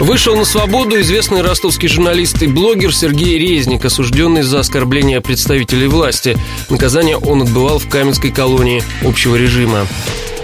Вышел на свободу известный ростовский журналист и блогер Сергей Резник, осужденный за оскорбление представителей власти. Наказание он отбывал в Каменской колонии общего режима.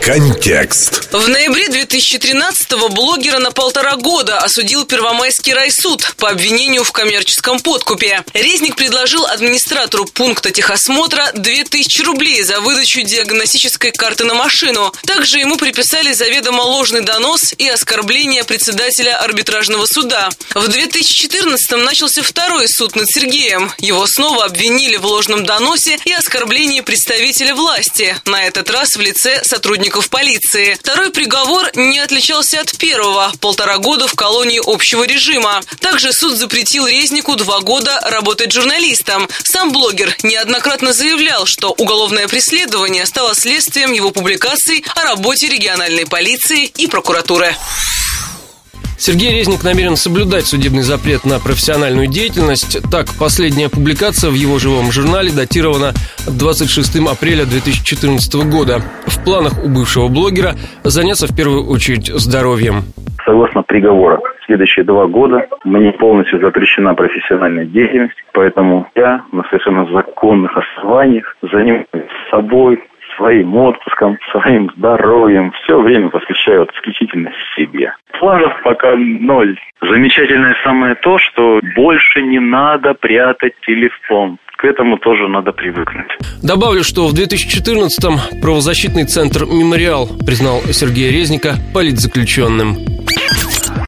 Контекст. В ноябре 2013-го блогера на полтора года осудил Первомайский райсуд по обвинению в коммерческом подкупе. Резник предложил администратору пункта техосмотра 2000 рублей за выдачу диагностической карты на машину. Также ему приписали заведомо ложный донос и оскорбление председателя арбитражного суда. В 2014-м начался второй суд над Сергеем. Его снова обвинили в ложном доносе и оскорблении представителя власти, на этот раз в лице сотрудника сотрудников полиции. Второй приговор не отличался от первого – полтора года в колонии общего режима. Также суд запретил Резнику два года работать журналистом. Сам блогер неоднократно заявлял, что уголовное преследование стало следствием его публикаций о работе региональной полиции и прокуратуры. Сергей Резник намерен соблюдать судебный запрет на профессиональную деятельность. Так, последняя публикация в его живом журнале датирована 26 апреля 2014 года. В планах у бывшего блогера заняться в первую очередь здоровьем. Согласно приговора, следующие два года мне полностью запрещена профессиональная деятельность, поэтому я на совершенно законных основаниях занимаюсь собой, своим отпуском, своим здоровьем, все время посвящаю исключительно себе. Планов пока ноль. Замечательное самое то, что больше не надо прятать телефон. К этому тоже надо привыкнуть. Добавлю, что в 2014-м правозащитный центр «Мемориал» признал Сергея Резника политзаключенным.